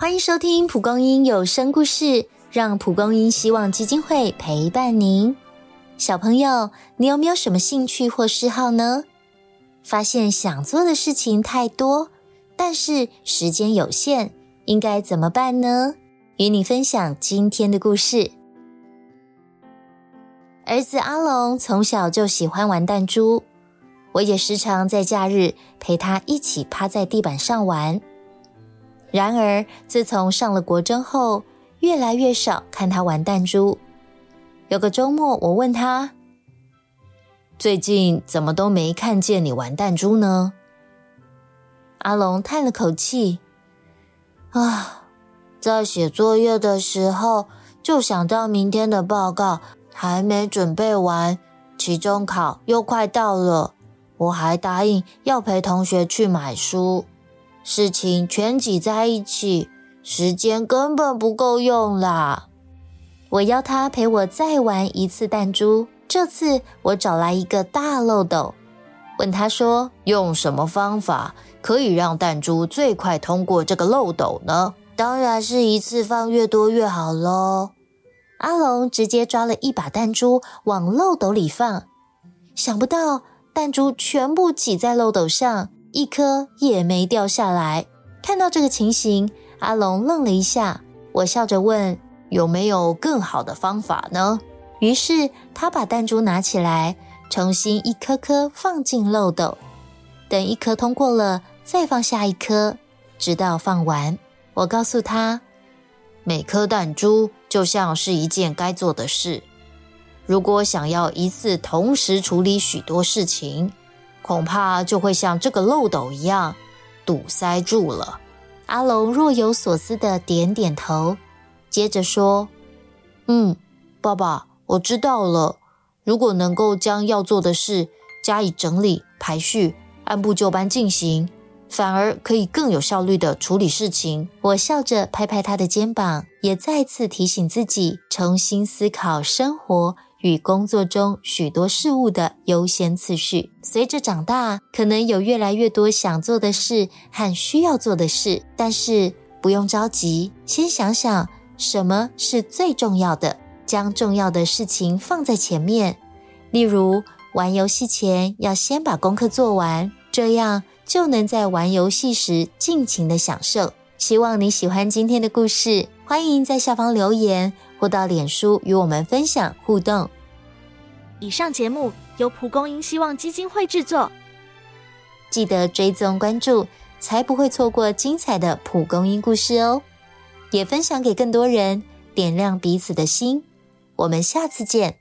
欢迎收听蒲公英有声故事，让蒲公英希望基金会陪伴您。小朋友，你有没有什么兴趣或嗜好呢？发现想做的事情太多，但是时间有限，应该怎么办呢？与你分享今天的故事。儿子阿龙从小就喜欢玩弹珠，我也时常在假日陪他一起趴在地板上玩。然而，自从上了国中后，越来越少看他玩弹珠。有个周末，我问他：“最近怎么都没看见你玩弹珠呢？”阿龙叹了口气：“啊，在写作业的时候，就想到明天的报告还没准备完，期中考又快到了，我还答应要陪同学去买书。”事情全挤在一起，时间根本不够用啦！我要他陪我再玩一次弹珠。这次我找来一个大漏斗，问他说：“用什么方法可以让弹珠最快通过这个漏斗呢？”当然是一次放越多越好喽！阿龙直接抓了一把弹珠往漏斗里放，想不到弹珠全部挤在漏斗上。一颗也没掉下来。看到这个情形，阿龙愣了一下。我笑着问：“有没有更好的方法呢？”于是他把弹珠拿起来，重新一颗颗放进漏斗。等一颗通过了，再放下一颗，直到放完。我告诉他：“每颗弹珠就像是一件该做的事。如果想要一次同时处理许多事情。”恐怕就会像这个漏斗一样堵塞住了。阿龙若有所思的点点头，接着说：“嗯，爸爸，我知道了。如果能够将要做的事加以整理、排序，按部就班进行，反而可以更有效率的处理事情。”我笑着拍拍他的肩膀，也再次提醒自己重新思考生活。与工作中许多事物的优先次序。随着长大，可能有越来越多想做的事和需要做的事，但是不用着急，先想想什么是最重要的，将重要的事情放在前面。例如，玩游戏前要先把功课做完，这样就能在玩游戏时尽情的享受。希望你喜欢今天的故事，欢迎在下方留言。或到脸书与我们分享互动。以上节目由蒲公英希望基金会制作，记得追踪关注，才不会错过精彩的蒲公英故事哦！也分享给更多人，点亮彼此的心。我们下次见。